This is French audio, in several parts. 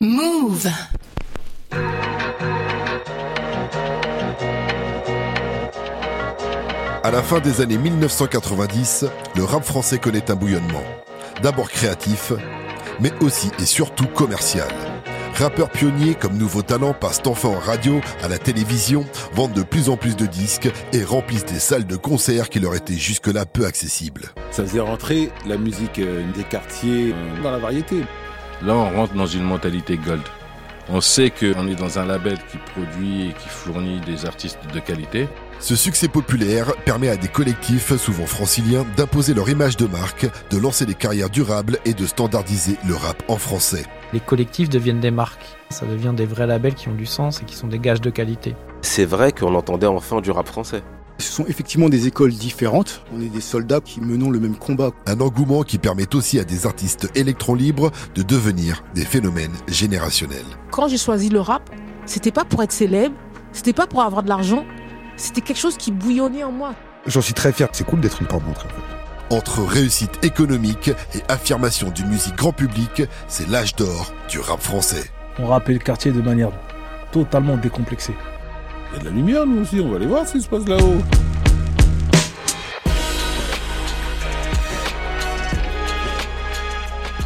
Move. À la fin des années 1990, le rap français connaît un bouillonnement. D'abord créatif, mais aussi et surtout commercial. Rappeurs pionniers comme nouveaux talents passent enfin en radio, à la télévision, vendent de plus en plus de disques et remplissent des salles de concert qui leur étaient jusque-là peu accessibles. Ça faisait rentrer la musique euh, des quartiers euh, dans la variété. Là, on rentre dans une mentalité gold. On sait qu'on est dans un label qui produit et qui fournit des artistes de qualité. Ce succès populaire permet à des collectifs, souvent franciliens, d'imposer leur image de marque, de lancer des carrières durables et de standardiser le rap en français. Les collectifs deviennent des marques. Ça devient des vrais labels qui ont du sens et qui sont des gages de qualité. C'est vrai qu'on entendait enfin du rap français. Ce sont effectivement des écoles différentes. On est des soldats qui menons le même combat. Un engouement qui permet aussi à des artistes électrons libres de devenir des phénomènes générationnels. Quand j'ai choisi le rap, c'était pas pour être célèbre, c'était pas pour avoir de l'argent, c'était quelque chose qui bouillonnait en moi. J'en suis très fier. C'est cool d'être une porte d'entrée. Entre réussite économique et affirmation d'une musique grand public, c'est l'âge d'or du rap français. On rappelle le quartier de manière totalement décomplexée. Il y a de la lumière, nous aussi, on va aller voir ce qui se passe là-haut.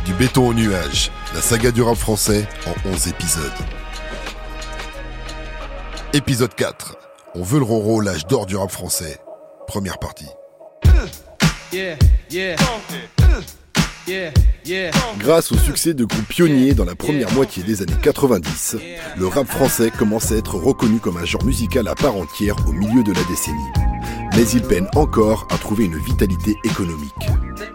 Du béton au nuage, la saga du rap français en 11 épisodes. Épisode 4. On veut le roro, l'âge d'or du rap français. Première partie. Grâce au succès de groupes pionniers dans la première moitié des années 90, le rap français commence à être reconnu comme un genre musical à part entière au milieu de la décennie. Mais il peine encore à trouver une vitalité économique.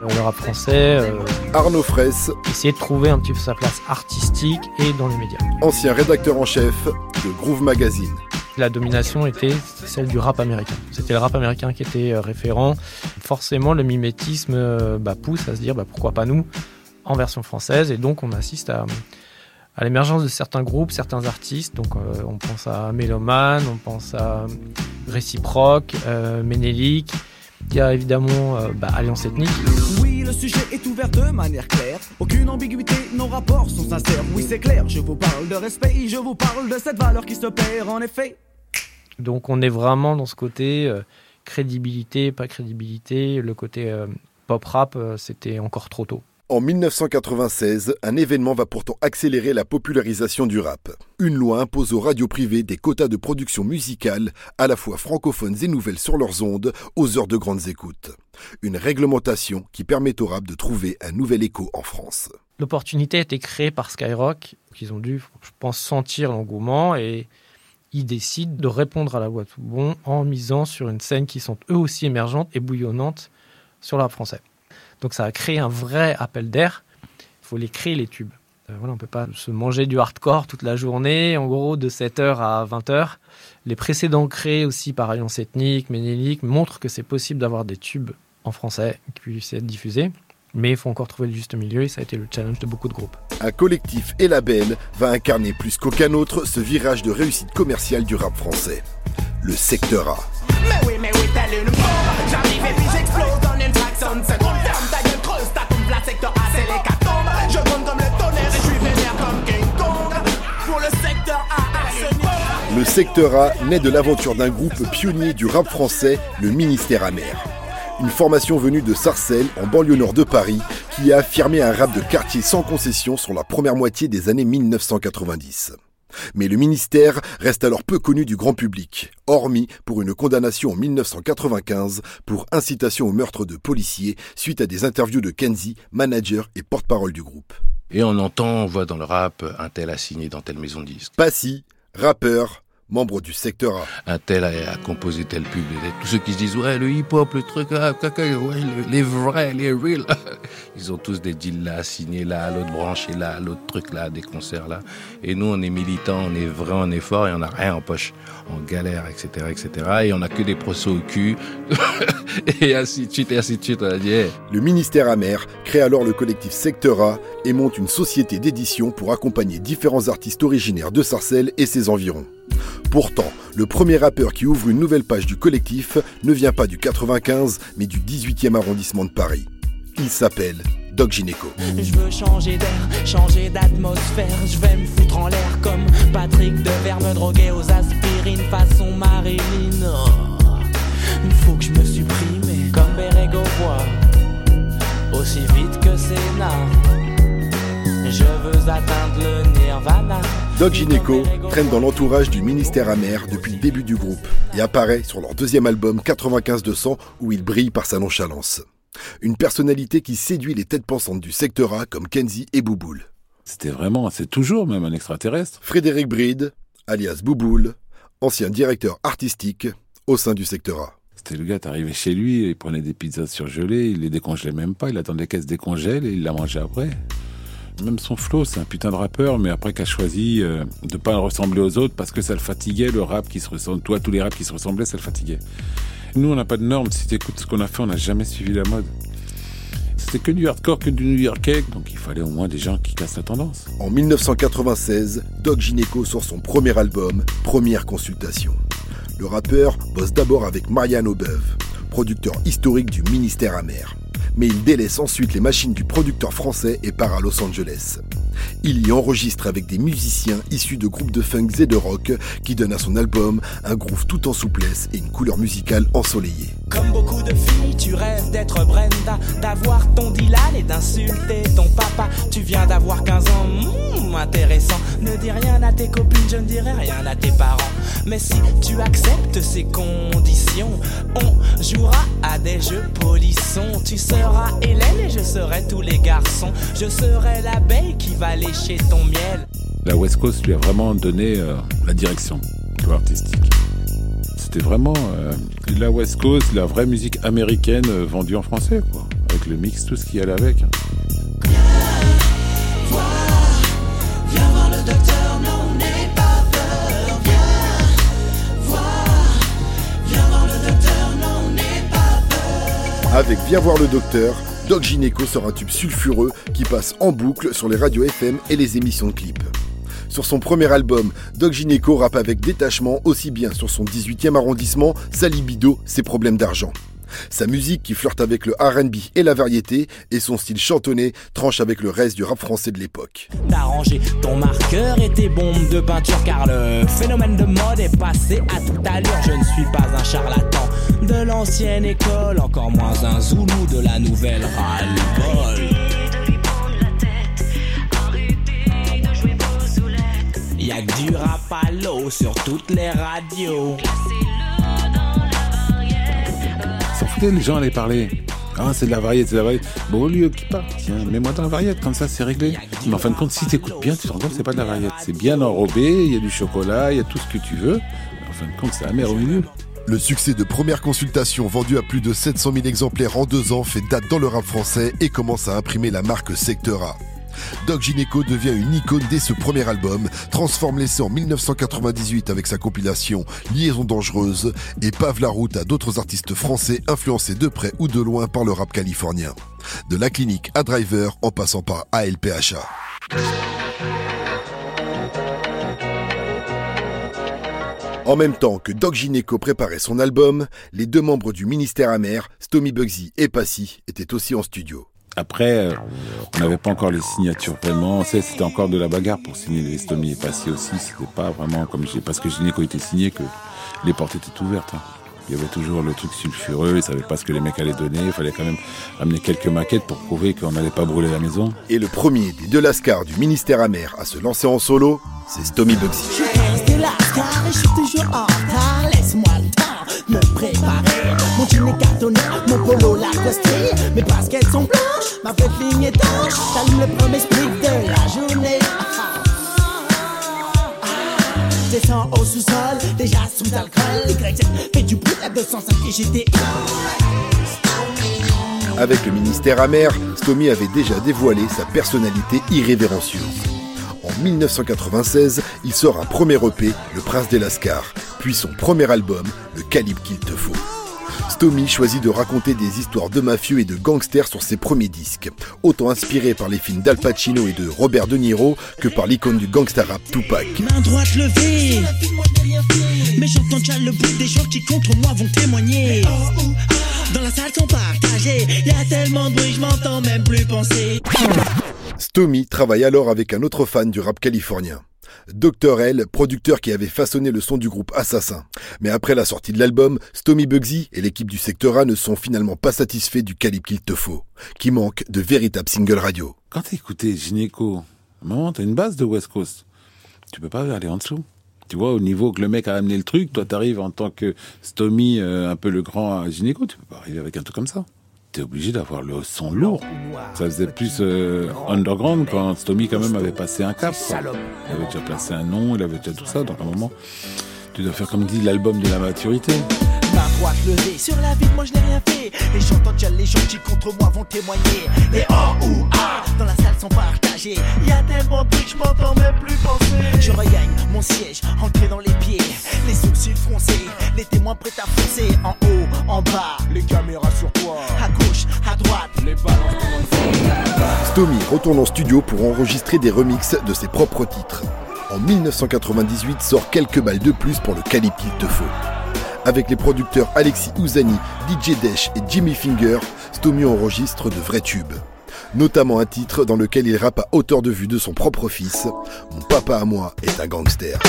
Le rap français, euh, Arnaud Fraisse, essayer de trouver un petit peu sa place artistique et dans les médias. ancien rédacteur en chef de Groove Magazine, La domination était celle du rap américain. C'était le rap américain qui était euh, référent. Forcément, le mimétisme euh, bah, pousse à se dire bah, pourquoi pas nous? En version française. Et donc, on assiste à, à l'émergence de certains groupes, certains artistes. Donc, euh, on pense à Méloman, on pense à Réciproque, euh, Ménélique. Il y a évidemment euh, bah, Alliance Ethnique. Oui, le sujet est ouvert de manière claire. Aucune ambiguïté, nos rapports sont sincères. Oui, c'est clair, je vous parle de respect, je vous parle de cette valeur qui se perd en effet. Donc on est vraiment dans ce côté euh, crédibilité, pas crédibilité. Le côté pop rap, euh, c'était encore trop tôt. En 1996, un événement va pourtant accélérer la popularisation du rap. Une loi impose aux radios privées des quotas de production musicale, à la fois francophones et nouvelles sur leurs ondes, aux heures de grandes écoutes. Une réglementation qui permet au rap de trouver un nouvel écho en France. L'opportunité a été créée par Skyrock. Ils ont dû, je pense, sentir l'engouement et ils décident de répondre à la voix tout bon en misant sur une scène qui sont eux aussi émergentes et bouillonnantes sur le rap français. Donc ça a créé un vrai appel d'air. Il faut les créer les tubes. Euh, voilà, on ne peut pas se manger du hardcore toute la journée, en gros de 7h à 20h. Les précédents créés aussi par Alliance Ethnique, Ménélique montrent que c'est possible d'avoir des tubes en français qui puissent être diffusés. Mais il faut encore trouver le juste milieu et ça a été le challenge de beaucoup de groupes. Un collectif et label va incarner plus qu'aucun autre ce virage de réussite commerciale du rap français. Le secteur A. Mais oui, mais oui, secteur A naît de l'aventure d'un groupe pionnier du rap français, le Ministère Amer. Une formation venue de Sarcelles, en banlieue nord de Paris, qui a affirmé un rap de quartier sans concession sur la première moitié des années 1990. Mais le ministère reste alors peu connu du grand public, hormis pour une condamnation en 1995 pour incitation au meurtre de policiers suite à des interviews de Kenzie, manager et porte-parole du groupe. Et on entend, on voit dans le rap, un tel a signé dans telle maison de disques. Passy, rappeur, membre du secteur A. Un tel a, a composé tel pub. Tous ceux qui se disent, ouais, le hip-hop, le truc, ah, caca, ouais, le- les vrais, les real. Ils ont tous des deals là, signés là, à l'autre branche et là, à l'autre truc là, des concerts là. Et nous, on est militants, on est vrai, on est fort et on n'a rien en poche. On galère, etc., etc. Et on a que des procès au cul. et ainsi de suite, et ainsi de suite. On a dit, hey, Le ministère Amer crée alors le collectif Secteur A et monte une société d'édition pour accompagner différents artistes originaires de Sarcelles et ses environs. Pourtant, le premier rappeur qui ouvre une nouvelle page du collectif ne vient pas du 95, mais du 18e arrondissement de Paris. Il s'appelle Doc Gineco. Je veux changer d'air, changer d'atmosphère. Je vais me foutre en l'air comme Patrick Devers, me droguer aux aspirines façon Marilyn. Il faut que je me supprime comme Berego voit, aussi vite que Sénat. Je veux atteindre le nirvana. Doc Gineco traîne dans l'entourage du ministère amer depuis le début du groupe et apparaît sur leur deuxième album 95-200 où il brille par sa nonchalance. Une personnalité qui séduit les têtes pensantes du secteur A comme Kenzie et Bouboule. C'était vraiment, c'est toujours même un extraterrestre. Frédéric Bride, alias Bouboule, ancien directeur artistique au sein du secteur A. C'était le gars, t'arrivais chez lui, il prenait des pizzas surgelées, il les décongelait même pas, il attendait qu'elles se dégongèlent et il la mangeait après. Même son flow, c'est un putain de rappeur, mais après qu'a choisi euh, de pas ressembler aux autres parce que ça le fatiguait, le rap qui se ressemble. Toi, tous les raps qui se ressemblaient, ça le fatiguait. Nous, on n'a pas de normes. Si tu écoutes ce qu'on a fait, on n'a jamais suivi la mode. C'était que du hardcore, que du New Yorkais, donc il fallait au moins des gens qui cassent la tendance. En 1996, Doc Gineco sort son premier album, Première Consultation. Le rappeur bosse d'abord avec Marianne Aubeuve, producteur historique du ministère amer mais il délaisse ensuite les machines du producteur français et part à Los Angeles. Il y enregistre avec des musiciens issus de groupes de funk et de rock qui donnent à son album un groove tout en souplesse et une couleur musicale ensoleillée. Comme beaucoup de filles, tu rêves d'être Brenda, d'avoir ton Dylan et d'insulter ton papa. Tu viens d'avoir 15 ans, hmm, intéressant. Ne dis rien à tes copines, je ne dirai rien à tes parents. Mais si tu acceptes ces conditions, on jouera à des jeux polissons. Tu seras Hélène et je serai tous les garçons. Je serai l'abeille qui va lécher ton miel. La West Coast lui a vraiment donné euh, la direction artistique. C'était vraiment euh, la West Coast, la vraie musique américaine euh, vendue en français, quoi. Avec le mix, tout ce qui allait avec. Hein. Avec Viens voir le docteur, Doc Gineco sort un tube sulfureux qui passe en boucle sur les radios FM et les émissions de clips. Sur son premier album, Doc Gineco rappe avec détachement aussi bien sur son 18e arrondissement, sa libido, ses problèmes d'argent. Sa musique qui flirte avec le RB et la variété et son style chantonné tranche avec le reste du rap français de l'époque. D'arranger ton marqueur et tes bombes de peinture car le phénomène de mode est passé à toute allure. Je ne suis pas un charlatan de l'ancienne école, encore moins un zoulou de la nouvelle ras Y'a que du rap à l'eau sur toutes les radios. Les gens allaient parler. Ah, c'est de la variété, c'est de la variété. Bon, au lieu qui parle, tiens, mets-moi dans la variété, comme ça, c'est réglé. Mais en fin de compte, si t'écoutes bien, tu te rends compte que c'est pas de la variété. C'est bien enrobé, il y a du chocolat, il y a tout ce que tu veux. En fin de compte, c'est amer au milieu. Le succès de première consultation vendu à plus de 700 000 exemplaires en deux ans fait date dans le rap français et commence à imprimer la marque Secteur A. Doc Gineco devient une icône dès ce premier album, transforme l'essai en 1998 avec sa compilation Liaison dangereuse et pave la route à d'autres artistes français influencés de près ou de loin par le rap californien. De la clinique à Driver en passant par ALPHA. En même temps que Doc Gineco préparait son album, les deux membres du ministère amer, Stomy Bugsy et Passy, étaient aussi en studio. Après, euh, on n'avait pas encore les signatures vraiment. C'était encore de la bagarre pour signer les Stomy et Passy aussi. C'était pas vraiment comme j'ai parce que Gineco était signé que les portes étaient ouvertes. Hein. Il y avait toujours le truc sulfureux, ils savaient pas ce que les mecs allaient donner, il fallait quand même amener quelques maquettes pour prouver qu'on n'allait pas brûler la maison. Et le premier des deux Lascars du ministère amer à se lancer en solo, c'est Stomy Bugsy. laisse-moi le temps me préparer. Jean est cartonné, mon polo la costée, mes baskets sont blanches, ma petite ligne est étanche, j'allume le premier split de la journée. Descends au sous-sol, déjà sous alcool, Y fait du bruit à 205 et j'étais... Avec le ministère amer, Stomy avait déjà dévoilé sa personnalité irrévérencieuse. En 1996, il sort un premier EP, Le Prince des Lascars, puis son premier album, Le Calibre qu'il te faut. Stomy choisit de raconter des histoires de mafieux et de gangsters sur ses premiers disques, autant inspiré par les films d'Al Pacino et de Robert De Niro que par l'icône du gangster rap Tupac. Main droite levée, Mais j'entends déjà le bruit des gens qui contre moi vont témoigner. Dans la salle sont partagés. Y a tellement de bruit, je m'entends même plus penser. Stomy travaille alors avec un autre fan du rap californien. Dr. L, producteur qui avait façonné le son du groupe Assassin. Mais après la sortie de l'album, Stomy Bugsy et l'équipe du Secteur A ne sont finalement pas satisfaits du calibre qu'il te faut, qui manque de véritables singles radio. Quand t'as écouté Gynéco, maman, t'as une base de West Coast. Tu peux pas aller en dessous. Tu vois, au niveau que le mec a amené le truc, toi t'arrives en tant que Stomy, euh, un peu le grand Gynéco, tu peux pas arriver avec un truc comme ça. Obligé d'avoir le son lourd. Ça faisait plus euh, underground quand Stomy quand même avait passé un cap. Il avait déjà placé un nom, il avait déjà tout ça, donc à un moment, tu dois faire comme dit l'album de la maturité. Sur la vie, moi je n'ai rien fait. Et j'entends déjà les gens qui contre moi vont témoigner. Les O ou A dans la salle sont partagés. Y a tellement de que je m'entends même plus penser. Je regagne mon siège, ancré dans les pieds. Les sourcils froncés, les témoins prêts à foncer. En haut, en bas, les caméras sur toi. À gauche, à droite, les balances Stomy retourne en studio pour enregistrer des remixes de ses propres titres. En 1998 sort quelques balles de plus pour le calibre qu'il te faut. Avec les producteurs Alexis Ouzani, DJ Desh et Jimmy Finger, Stomy enregistre de vrais tubes. Notamment un titre dans lequel il rappe à hauteur de vue de son propre fils Mon papa à moi est un gangster.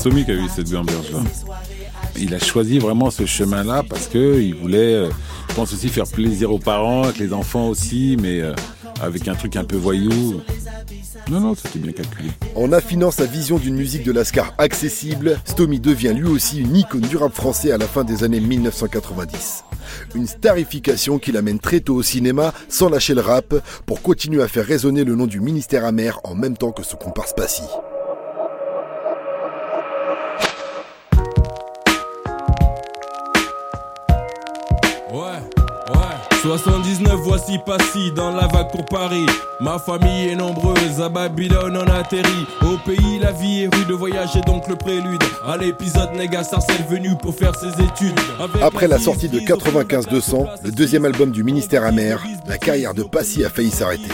Stomy qui a eu cette ambiance-là. Il a choisi vraiment ce chemin-là parce que il voulait, euh, je pense aussi faire plaisir aux parents, avec les enfants aussi, mais euh, avec un truc un peu voyou. Non, non, c'était bien calculé. En affinant sa vision d'une musique de Lascar accessible, Stomy devient lui aussi une icône du rap français à la fin des années 1990. Une starification qui l'amène très tôt au cinéma sans lâcher le rap pour continuer à faire résonner le nom du ministère amer en même temps que son comparse Passy. 79, voici Passy dans la vague pour Paris. Ma famille est nombreuse, à Babylone on atterrit. Au pays, la vie est rude, voyage est donc le prélude. À l'épisode, Nega Sarcelle venu pour faire ses études. Avec Après la sortie de 95-200, le deuxième album du ministère amer, la carrière de Passy a failli s'arrêter.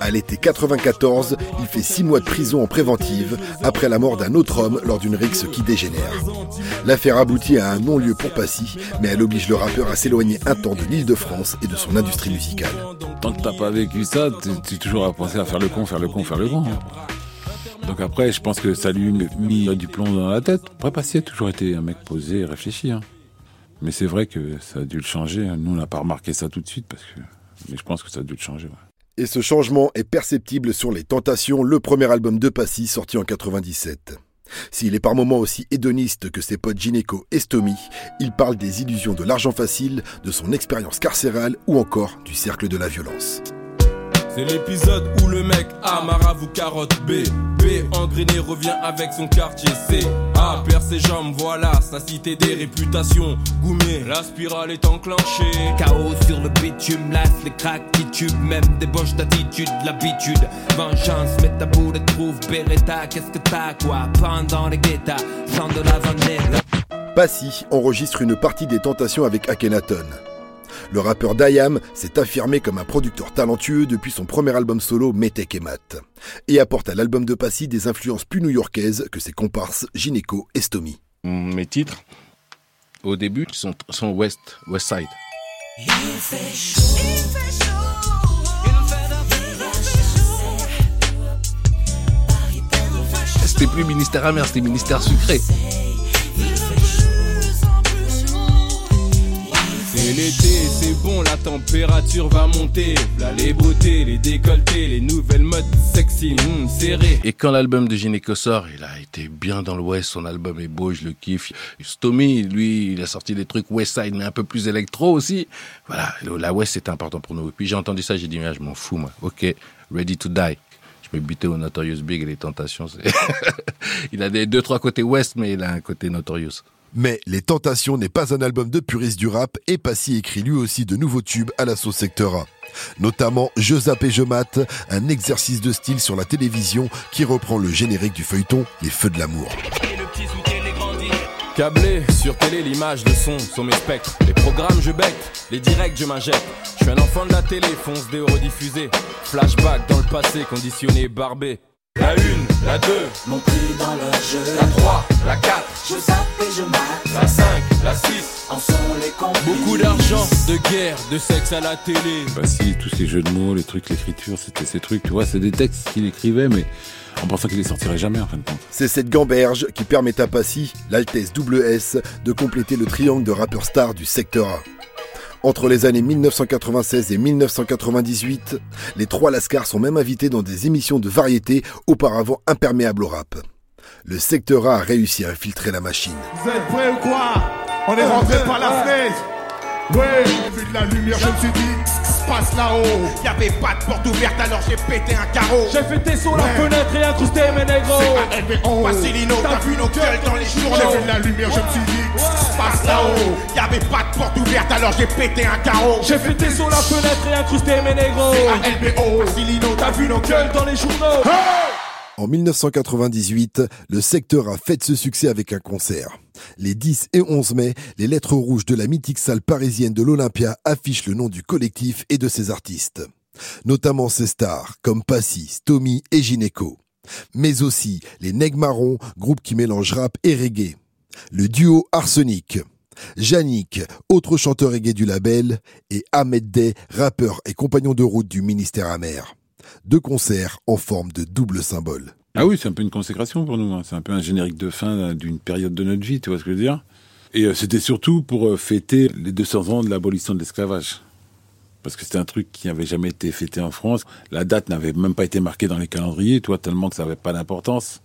À l'été 94, il fait six mois de prison en préventive après la mort d'un autre homme lors d'une rixe qui dégénère. L'affaire aboutit à un non-lieu pour Passy, mais elle oblige le rappeur à s'éloigner un temps de l'île de France et de son industrie musicale. Tant que t'as pas vécu ça, tu es toujours à penser à faire le con, faire le con, faire le con. hein. Donc après, je pense que ça lui a mis du plomb dans la tête. Après, Passy a toujours été un mec posé et réfléchi. hein. Mais c'est vrai que ça a dû le changer. hein. Nous, on n'a pas remarqué ça tout de suite, parce que... mais je pense que ça a dû le changer. ouais. Et ce changement est perceptible sur Les Tentations, le premier album de Passy sorti en 97. S'il est par moments aussi hédoniste que ses potes Gynéco et il parle des illusions de l'argent facile, de son expérience carcérale ou encore du cercle de la violence. C'est l'épisode où le mec A marabout carotte B. B engrené revient avec son quartier C. A perd ses jambes, voilà sa cité des réputations. Goumé, la spirale est enclenchée. Chaos sur le bitume, lasse les cracks qui tubent, même des boches d'attitude, l'habitude. Vengeance, métabo, les trouve, Beretta, qu'est-ce que t'as quoi? Pendant les guettas, sans de la vendetta. Passy enregistre une partie des Tentations avec Akhenaton. Le rappeur Dayam s'est affirmé comme un producteur talentueux depuis son premier album solo Metek et Mat, et apporte à l'album de Passy des influences plus new-yorkaises que ses comparses Gynéco et Stomy. Mes titres, au début, sont, sont West, West Side. C'était plus ministère amer, c'était ministère sucré. C'est l'été, c'est bon, la température va monter. Là les beautés, les décolletés, les nouvelles modes sexy, hum, serrées. Et quand l'album de Gynéco sort, il a été bien dans l'Ouest, son album est beau, je le kiffe. Stomy, lui, il a sorti des trucs West Side, mais un peu plus électro aussi. Voilà, la West c'est important pour nous. Et puis j'ai entendu ça, j'ai dit, mais je m'en fous, moi. Ok, Ready to Die. Je me butais au Notorious Big et les Tentations. il a des deux, trois côtés West, mais il a un côté Notorious. Mais Les Tentations n'est pas un album de puriste du rap et Passy écrit lui aussi de nouveaux tubes à la sauce secteur A. Notamment Je zappe et je mate, un exercice de style sur la télévision qui reprend le générique du feuilleton Les Feux de l'amour. Câblé sur télé, l'image, le son sont mes spectres. Les programmes, je bec, les directs, je m'injecte. Je suis un enfant de la télé, fonce des rediffusés. Flashback dans le passé, conditionné, barbé. La une, la deux, Mon prix dans leur jeu. la 3, la 4, Je zappe et je mate. la 5, la 6. En sont les complices. Beaucoup d'argent, de guerre, de sexe à la télé. Bah si, tous ces jeux de mots, les trucs, l'écriture, c'était ces trucs, tu vois, c'est des textes qu'il écrivait, mais en pensant qu'il les sortirait jamais en fin de compte. C'est cette gamberge qui permet à Passy, l'Altesse double S, de compléter le triangle de rappeurs stars du secteur A. Entre les années 1996 et 1998, les trois Lascars sont même invités dans des émissions de variété auparavant imperméables au rap. Le secteur A a réussi à infiltrer la machine. Vous êtes prêts ou quoi? On est rentré par la fenêtre Ouais, j'ai vu de la lumière, je me suis dit, ce qui se passe là-haut Y'avait pas de porte ouverte alors j'ai pété un carreau. J'ai fêté sur la Ouais. fenêtre et incrusté mes négros LBO, Vasilino, t'as vu nos gueules dans les journaux. J'ai vu de la lumière, je me suis dit, ce qui se passe là-haut Y'avait pas de porte ouverte alors j'ai pété un carreau. J'ai fêté sur la fenêtre et incrusté mes négros LBO, Vasilino, t'as vu nos gueules dans les journaux. En 1998, le secteur a fait ce succès avec un concert. Les 10 et 11 mai, les lettres rouges de la mythique salle parisienne de l'Olympia affichent le nom du collectif et de ses artistes. Notamment ses stars comme Passy, Stomy et Gynéco. Mais aussi les Nègres Marrons, groupe qui mélange rap et reggae. Le duo Arsenic. Yannick, autre chanteur reggae du label, et Ahmed Day, rappeur et compagnon de route du ministère amer. Deux concerts en forme de double symbole. Ah oui, c'est un peu une consécration pour nous. hein. C'est un peu un générique de fin d'une période de notre vie, tu vois ce que je veux dire? Et euh, c'était surtout pour euh, fêter les 200 ans de l'abolition de l'esclavage. Parce que c'était un truc qui n'avait jamais été fêté en France. La date n'avait même pas été marquée dans les calendriers, tu vois, tellement que ça n'avait pas d'importance.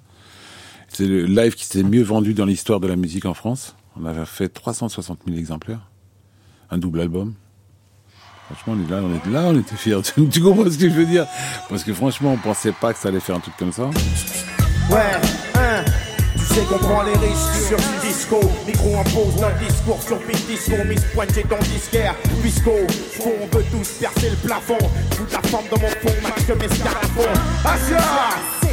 C'est le live qui s'est mieux vendu dans l'histoire de la musique en France. On avait fait 360 000 exemplaires. Un double album. Franchement, on est là, on était là, on était fiers. tu comprends ce que je veux dire? Parce que franchement, on pensait pas que ça allait faire un truc comme ça. Ouais, hein, tu sais qu'on prend les risques sur disco. Micro impose notre discours sur Big Disco. Miss Pointe, j'ai ton disquaire. Bisco, fond, on veut tous percer le plafond. Toute la forme dans mon fond, match mes scarafons. Asia!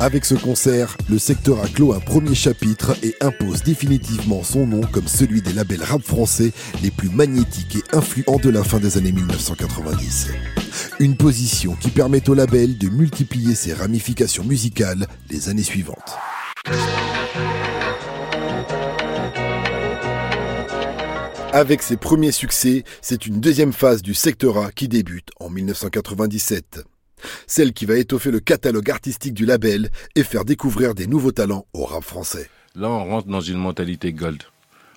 Avec ce concert, le secteur a clos un premier chapitre et impose définitivement son nom comme celui des labels rap français les plus magnétiques et influents de la fin des années 1990. Une position qui permet au label de multiplier ses ramifications musicales les années suivantes. Avec ses premiers succès, c'est une deuxième phase du secteur qui débute en 1997. Celle qui va étoffer le catalogue artistique du label et faire découvrir des nouveaux talents au rap français. Là, on rentre dans une mentalité gold.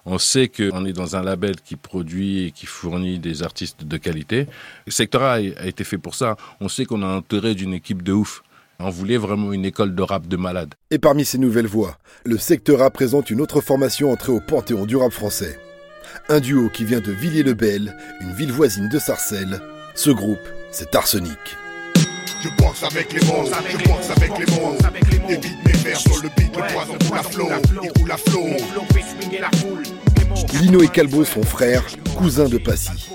On sait qu'on est dans un label qui produit et qui fournit des artistes de qualité. Le secteur A a été fait pour ça. On sait qu'on a entouré d'une équipe de ouf. On voulait vraiment une école de rap de malade. Et parmi ces nouvelles voix, le secteur A présente une autre formation entrée au panthéon du rap français. Un duo qui vient de Villiers-le-Bel, une ville voisine de Sarcelles. Ce groupe, c'est Arsenic. Je boxe avec les mots, je boxe avec les mots Évite mes vers sur le beat, le poison coule à flot Il roule à flot Lino et Calbo sont frères, cousins de Passy.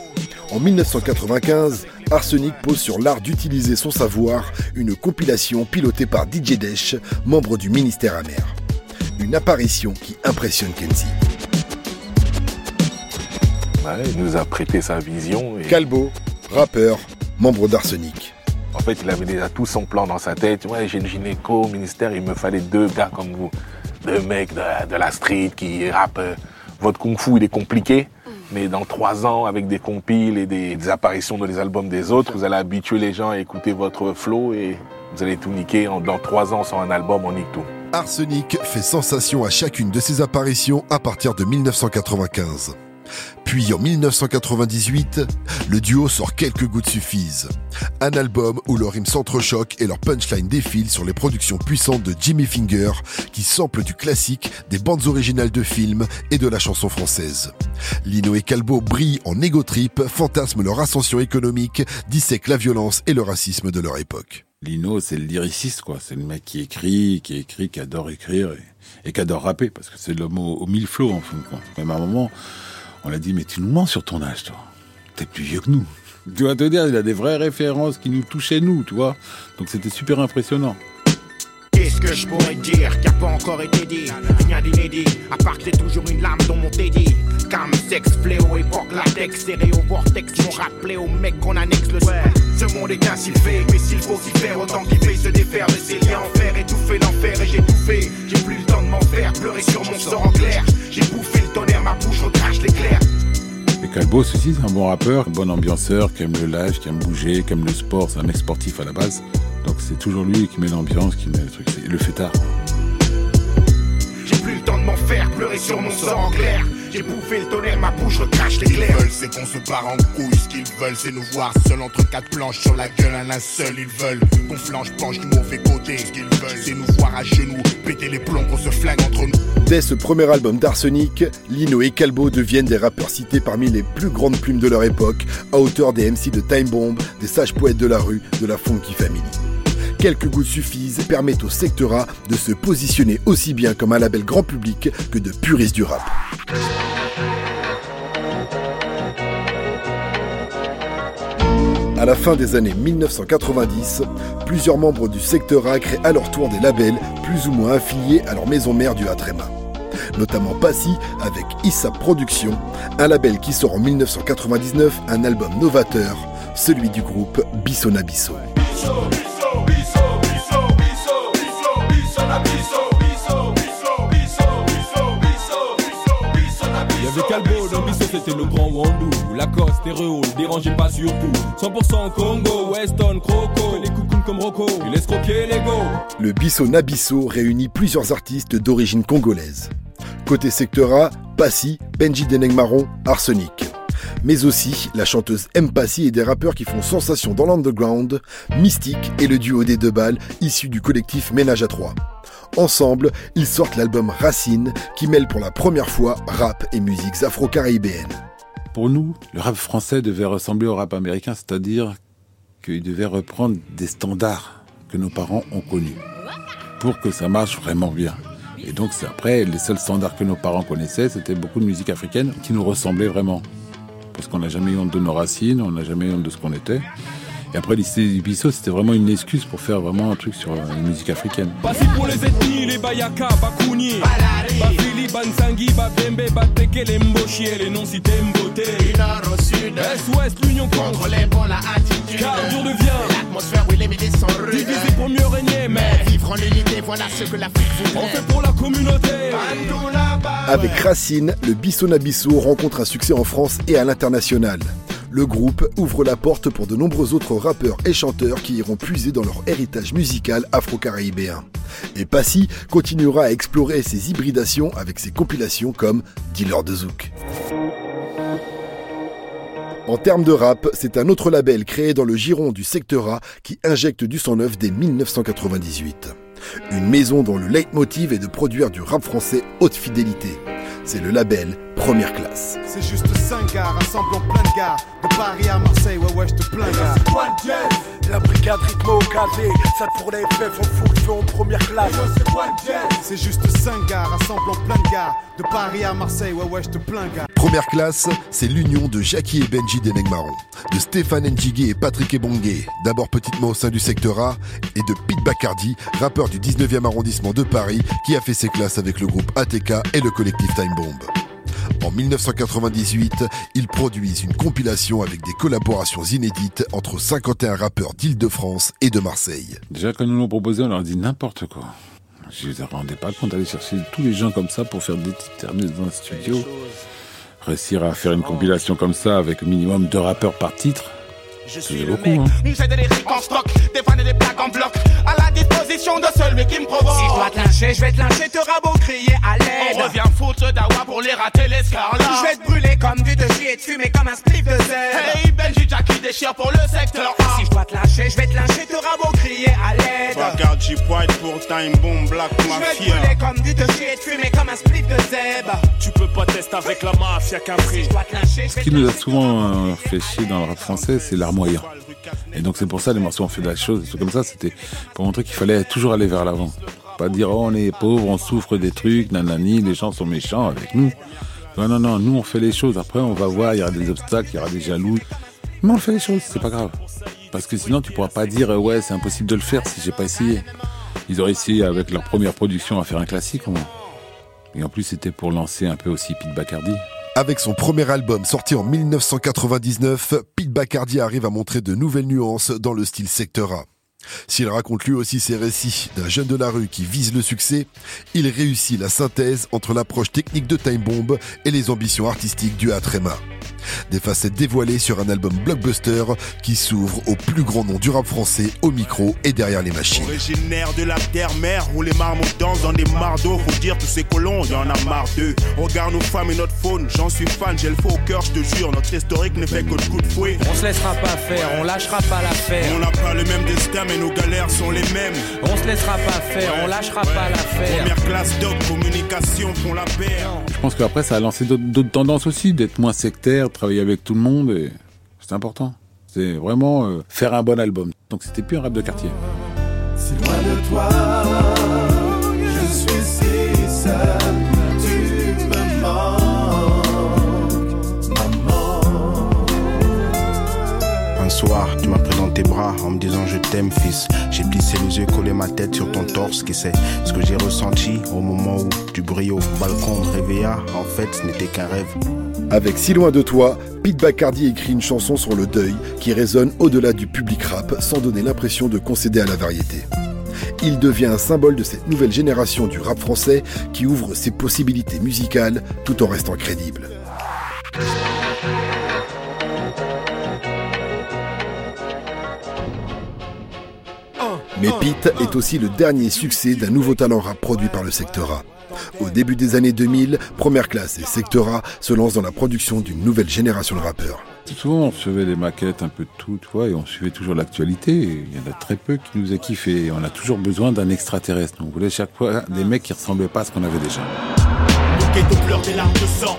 En 1995, Arsenic pose sur l'art d'utiliser son savoir une compilation pilotée par DJ Desch, membre du ministère amer. Une apparition qui impressionne Kenzie. Ouais, il nous a prêté sa vision. Et... Calbo, rappeur, membre d'Arsenic. En fait, il avait déjà tout son plan dans sa tête. Ouais, j'ai le gynéco au ministère, il me fallait deux gars comme vous. Deux mecs de, de la street qui rappent. euh, Votre kung-fu, il est compliqué. Mais dans trois ans, avec des compiles et des, des apparitions dans les albums des autres, vous allez habituer les gens à écouter votre flow et vous allez tout niquer. Dans trois ans, sur un album, on nique tout. Arsenic fait sensation à chacune de ses apparitions à partir de 1995. Puis en 1998, le duo sort Quelques gouttes suffisent. Un album où leurs rimes s'entrechoquent et leurs punchlines défilent sur les productions puissantes de Jimmy Finger qui samplent du classique, des bandes originales de films et de la chanson française. Lino et Calbo brillent en égo trip, fantasment leur ascension économique, dissèquent la violence et le racisme de leur époque. Lino, c'est le lyriciste, quoi. C'est le mec qui écrit, qui écrit, qui adore écrire et, qui adore rapper, parce que c'est l'homme au, au mille flots, en fin de compte. Même à un moment, on l'a dit, mais tu nous mens sur ton âge, toi. T'es plus vieux que nous. Tu vas te dire, il a des vraies références qui nous touchaient, nous, tu vois. Donc c'était super impressionnant. Qu'est-ce que je pourrais dire qui a pas encore été dit? Rien d'inédit, à part que j'ai toujours une lame dans mon teddy Cam, sexe, fléau, époque, latex, stéréo, vortex Mon rappelé au mec qu'on annexe le ouais. Ce monde est ainsi fait, mais s'il faut s'y faire Autant qu'il fait se défaire de ses liens en fer Étouffer l'enfer et j'ai tout J'ai plus le temps de m'en faire, pleurer sur mon sort en clair J'ai bouffé le tonnerre, ma bouche recrache l'éclair Et Calbos aussi, c'est un bon rappeur, un bon ambianceur, qui aime le live, qui aime bouger, qui aime le sport, c'est un mec sportif à la base. Donc c'est toujours lui qui met l'ambiance, qui met le truc, c'est le fêtard. J'ai plus le temps de m'en faire, pleurer sur mon sort en clair J'ai bouffé le tonnerre, ma bouche recrache Ce qu'ils l'éclair veulent, c'est qu'on se barre en couille. Ce qu'ils veulent, c'est nous voir seul entre quatre planches sur la gueule un seul. Ils veulent qu'on flanche, penche du mauvais côté. Ce qu'ils veulent, c'est nous voir à genoux, péter les plombs, qu'on se flingue entre nous. Dès ce premier album d'Arsenic, Lino et Calbo deviennent des rappeurs cités parmi les plus grandes plumes de leur époque, à hauteur des MC de Time Bomb, des sages poètes de la rue, de la Funky Family. Quelques gouttes suffisent permettent au Secteur A de se positionner aussi bien comme un label grand public que de puristes du rap. À la fin des années 1990, plusieurs membres du secteur A créent à leur tour des labels plus ou moins affiliés à leur maison mère du Hatrema. Notamment Passy avec Issa Productions, un label qui sort en 1999 un album novateur, celui du groupe Bissona Bisso. Il y avait Calbo, dans Bissot c'était le grand Wandou Lacoste, Terreo, dérangez pas surtout 100% Congo, Weston, Croco Les coucounes comme Rocco, il laisse croquer les go Le Bisso Nabisso réunit plusieurs artistes d'origine congolaise. Côté secteur A, Passy, Benji Deneng Marron, Arsenic. Mais aussi la chanteuse M Passy et des rappeurs qui font sensation dans l'underground, Mystique et le duo des deux balles issu du collectif Ménage à trois. Ensemble, ils sortent l'album Racine qui mêle pour la première fois rap et musiques afro-caribéennes. Pour nous, le rap français devait ressembler au rap américain, c'est-à-dire qu'il devait reprendre des standards que nos parents ont connus pour que ça marche vraiment bien. Et donc c'est après, les seuls standards que nos parents connaissaient, c'était beaucoup de musique africaine qui nous ressemblait vraiment. Parce qu'on n'a jamais eu honte de nos racines, on n'a jamais eu honte de ce qu'on était. Et après, l'lycée du Bissot, c'était vraiment une excuse pour faire vraiment un truc sur la musique africaine. Passy pour les ethnies, les Bayaka, Bakouni Bafili, Bansangui, Babembe, Bateke, les Mbochi et les non-cités Mboté Nord au sud, Est-Ouest, l'union contre contre les bons la attitude Car dur devient L'atmosphère où les médias sont rudes divisé pour mieux régner Mais Mais vivre en unité, voilà ce que l'Afrique voudrait on fait pour la communauté Avec Racine, le Bissona Bisso rencontre un succès en France et à l'international. Le groupe ouvre la porte pour de nombreux autres rappeurs et chanteurs qui iront puiser dans leur héritage musical afro-caribéen. Et Passy continuera à explorer ses hybridations avec ses compilations comme Dealer de Zouk. En termes de rap, c'est un autre label créé dans le giron du secteur A qui injecte du sang neuf dès 1998. Une maison dont le leitmotiv est de produire du rap français haute fidélité. C'est le label Première Classe. C'est juste 5 gars rassemblant plein de gars De Paris à Marseille, ouais ouais je te plains gars La brigade rythme au KD, ça pour les FF, on fout le feu en première classe. C'est juste 5 gars rassemblant plein de gars De Paris à Marseille, ouais ouais je te plains gars Première classe, c'est l'union de Jackie et Benji Denegmaron, de Stéphane Njigui et Patrick Ebongue, d'abord petitement au sein du secteur A, et de Pete Bacardi, rappeur du 19e arrondissement de Paris, qui a fait ses classes avec le groupe ATK et le collectif Time Bomb. En 1998, ils produisent une compilation avec des collaborations inédites entre 51 rappeurs d'Île-de-France et de Marseille. Déjà, quand ils nous l'ont proposé, on leur dit n'importe quoi. Je ne me rendais pas compte d'aller chercher tous les gens comme ça pour faire des titres terminés dans un studio. Réussir à faire une compilation comme ça avec minimum deux rappeurs par titre, c'est beaucoup. Hein. J'ai des lyriques en stock, des vannes et des plaques en bloc. À la disposition de celui qui me provoque Si je dois te lyncher, je vais te lyncher, te rabot crier à l'aide. On revient foutre dawa pour les rater les scarlats Je vais te brûler comme du de et te fumer comme un spliff de zèbre Hey Benji Jackie déchire pour le secteur Je vais te lyncher, te rabot crier à l'aide Regarde J-White pour Time Bomb Black Je vais te Mafia brûler comme du de chier et te fumer comme un spliff de zèbre Tu peux pas tester avec la mafia qu'un prix. Ce qui nous a souvent euh, fait chier dans le rap français, c'est l'art moyen. Et donc c'est pour ça les morceaux ont fait de la chose, des trucs comme ça, c'était pour montrer qu'il fallait toujours aller vers l'avant. Pas dire oh, on est pauvre, on souffre des trucs, nanani, les gens sont méchants avec nous. Non, non, non, nous on fait les choses. Après on va voir, il y aura des obstacles, il y aura des jaloux. Mais on fait les choses, c'est pas grave. Parce que sinon tu pourras pas dire ouais c'est impossible de le faire si j'ai pas essayé. Ils auraient essayé avec leur première production à faire un classique. Et en plus c'était pour lancer un peu aussi Pete Bacardi. Avec son premier album sorti en 1999, Pete Bacardi arrive à montrer de nouvelles nuances dans le style Secteur A. S'il raconte lui aussi ses récits d'un jeune de la rue qui vise le succès, il réussit la synthèse entre l'approche technique de Time Bomb et les ambitions artistiques du Atrema. Des facettes dévoilées sur un album blockbuster qui s'ouvre au plus grand nom du rap français au micro et derrière les machines. Originaire de la terre-mère où les marmots dansent dans des mardeaux. Faut dire tous ces colons, y en a marre d'eux. Regarde nos femmes et notre faune, j'en suis fan, j'ai le faux au cœur, je te jure. Notre historique ne fait que de coups de fouet. On se laissera pas faire, on lâchera pas l'affaire. On n'a pas le même destin, mais nos galères sont les mêmes. On se laissera pas faire, on lâchera pas l'affaire. Première classe doc, communication font la paire. Je pense qu'après ça a lancé d'autres- tendances aussi, d'être moins sectaire, travailler avec tout le monde, et c'est important. C'est vraiment euh, faire un bon album. Donc c'était plus un rap de quartier. Si loin de toi, en me disant je t'aime fils. J'ai plissé les yeux, collé ma tête sur ton torse, qui c'est ce que j'ai ressenti au moment où tu brilles au balcon me réveilla. En fait, ce n'était qu'un rêve. Avec Si loin de toi, Pete Bacardi écrit une chanson sur le deuil qui résonne au-delà du public rap sans donner l'impression de concéder à la variété. Il devient un symbole de cette nouvelle génération du rap français qui ouvre ses possibilités musicales tout en restant crédible. Mais Pete est aussi le dernier succès d'un nouveau talent rap produit par le secteur A. Au début des années 2000, Première Classe et Secteur A se lancent dans la production d'une nouvelle génération de rappeurs. Souvent, on recevait des maquettes, un peu de tout, tu vois, et on suivait toujours l'actualité. Il y en a très peu qui nous a kiffé. Et on a toujours besoin d'un extraterrestre. On voulait chaque fois des mecs qui ressemblaient pas à ce qu'on avait déjà. Le ghetto pleure des larmes de sang.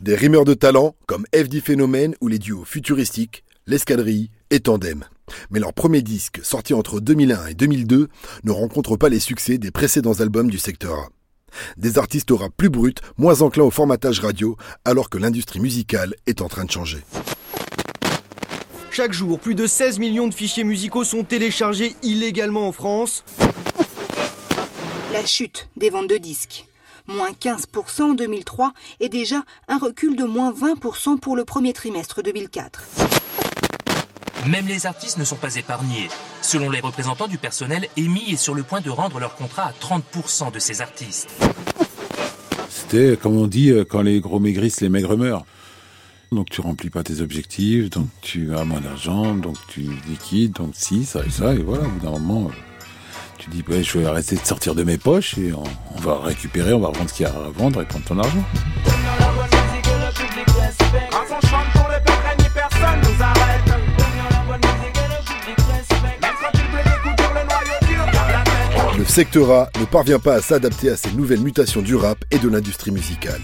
Des rimeurs de talent comme FD Phénomène ou les duos futuristiques, l'Escadrille et Tandem. Mais leur premier disque, sorti entre 2001 et 2002, ne rencontre pas les succès des précédents albums du secteur A. Des artistes au rap plus bruts, moins enclins au formatage radio, alors que l'industrie musicale est en train de changer. Chaque jour, plus de 16 millions de fichiers musicaux sont téléchargés illégalement en France. La chute des ventes de disques. Moins 15% en 2003 et déjà un recul de moins 20% pour le premier trimestre 2004. Même les artistes ne sont pas épargnés. Selon les représentants du personnel, EMI est sur le point de rendre leur contrat à 30% de ses artistes. C'était, comme on dit, euh, quand les gros maigrissent, les maigres meurent. Donc tu remplis pas tes objectifs, donc tu as moins d'argent, donc tu liquides, donc si, ça et ça, et voilà, au bout d'un moment, euh, tu dis, ouais, je vais arrêter de sortir de mes poches et on, on va récupérer, on va revendre ce qu'il y a à vendre et prendre ton argent. Le secteur A ne parvient pas à s'adapter à ces nouvelles mutations du rap et de l'industrie musicale.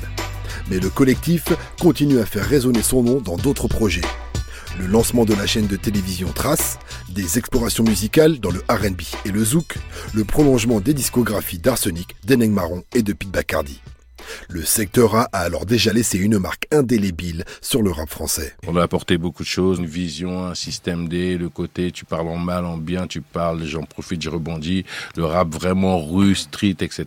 Mais le collectif continue à faire résonner son nom dans d'autres projets. Le lancement de la chaîne de télévision Trace, des explorations musicales dans le RB et le zouk, le prolongement des discographies d'Arsenic, d'Eneng et de Pete Bacardi. Le secteur A a alors déjà laissé une marque indélébile sur le rap français. On a apporté beaucoup de choses, une vision, un système D, le côté tu parles en mal, en bien, tu parles, j'en profite, je rebondis, le rap vraiment rue, street, etc.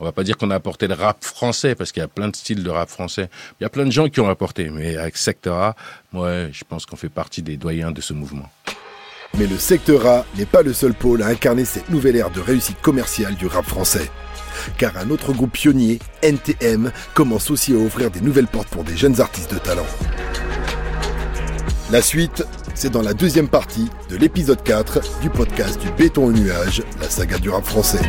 On va pas dire qu'on a apporté le rap français, parce qu'il y a plein de styles de rap français. Il y a plein de gens qui ont apporté, mais avec Secteur A, ouais, je pense qu'on fait partie des doyens de ce mouvement. Mais le secteur A n'est pas le seul pôle à incarner cette nouvelle ère de réussite commerciale du rap français. Car un autre groupe pionnier, NTM, commence aussi à ouvrir des nouvelles portes pour des jeunes artistes de talent. La suite, c'est dans la deuxième partie de l'épisode 4 du podcast du béton au nuage, la saga du rap français.